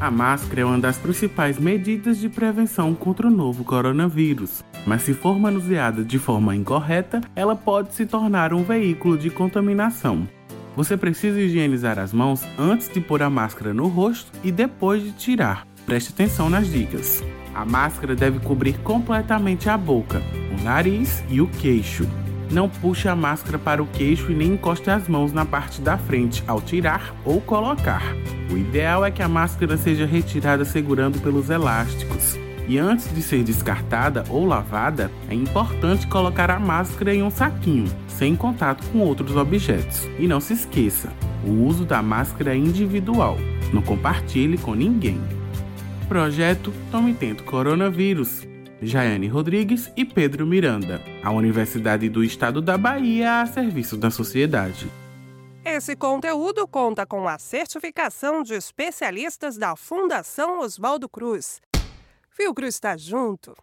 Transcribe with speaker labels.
Speaker 1: A máscara é uma das principais medidas de prevenção contra o novo coronavírus, mas se for manuseada de forma incorreta, ela pode se tornar um veículo de contaminação. Você precisa higienizar as mãos antes de pôr a máscara no rosto e depois de tirar. Preste atenção nas dicas. A máscara deve cobrir completamente a boca, o nariz e o queixo. Não puxe a máscara para o queixo e nem encoste as mãos na parte da frente ao tirar ou colocar. O ideal é que a máscara seja retirada segurando pelos elásticos. E antes de ser descartada ou lavada, é importante colocar a máscara em um saquinho, sem contato com outros objetos. E não se esqueça, o uso da máscara é individual. Não compartilhe com ninguém. Projeto Tome Tento Coronavírus. Jaiane Rodrigues e Pedro Miranda. A Universidade do Estado da Bahia a serviço da sociedade.
Speaker 2: Esse conteúdo conta com a certificação de especialistas da Fundação Oswaldo Cruz. Cruz está junto.